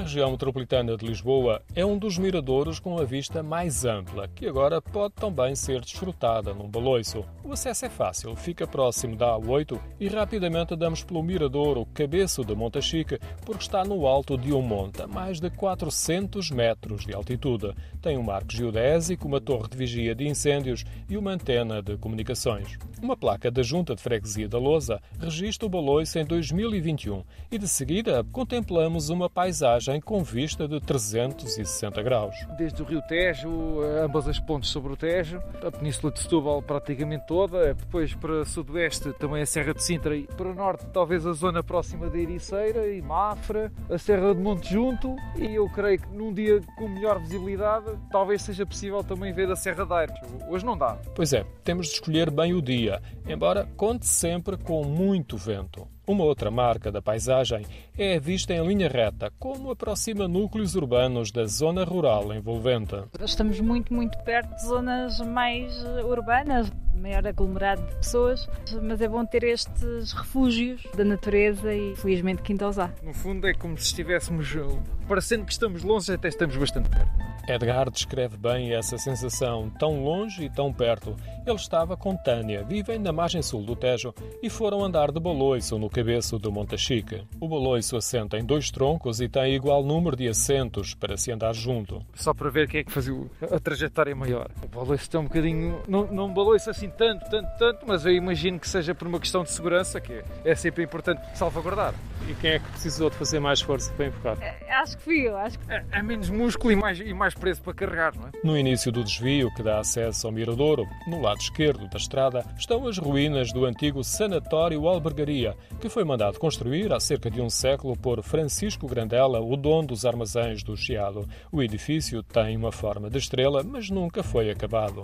região metropolitana de Lisboa é um dos miradouros com a vista mais ampla, que agora pode também ser desfrutada num baloiço. O acesso é fácil, fica próximo da A8 e rapidamente damos pelo miradouro Cabeço de Monta Chique, porque está no alto de um monte, a mais de 400 metros de altitude. Tem um marco geodésico, uma torre de vigia de incêndios e uma antena de comunicações. Uma placa da Junta de Freguesia da Lousa registra o baloiço em 2021 e de seguida contemplamos uma paisagem com vista de 360 graus. Desde o Rio Tejo, ambas as pontes sobre o Tejo, a Península de Setúbal praticamente toda, depois para sudoeste também a Serra de Sintra e para norte talvez a zona próxima da Ericeira e Mafra, a Serra de Monte Junto e eu creio que num dia com melhor visibilidade talvez seja possível também ver a Serra de Aires. Hoje não dá. Pois é, temos de escolher bem o dia, embora conte sempre com muito vento. Uma outra marca da paisagem é a vista em linha reta, como aproxima núcleos urbanos da zona rural envolvente. Estamos muito, muito perto de zonas mais urbanas, maior aglomerado de pessoas, mas é bom ter estes refúgios da natureza e felizmente Quintosá. No fundo é como se estivéssemos, parecendo que estamos longe, até estamos bastante perto. Edgar descreve bem essa sensação, tão longe e tão perto. Ele estava com Tânia, vivem na margem sul do Tejo, e foram andar de baloiço no cabeço do Monte Chique. O baloiço assenta em dois troncos e tem igual número de assentos para se andar junto. Só para ver quem é que fazia a trajetória maior. O baloiço está um bocadinho... Não, não baloiço assim tanto, tanto, tanto, mas eu imagino que seja por uma questão de segurança, que é sempre importante salvaguardar. E quem é que precisou de fazer mais esforço para empurrar? É, acho que fui eu, acho que... É, é menos músculo e mais, e mais preço para carregar, não é? No início do desvio que dá acesso ao Miradouro, no lado esquerdo da estrada, estão as ruínas do antigo Sanatório Albergaria, que foi mandado construir há cerca de um século por Francisco Grandela, o dono dos armazéns do Chiado. O edifício tem uma forma de estrela, mas nunca foi acabado.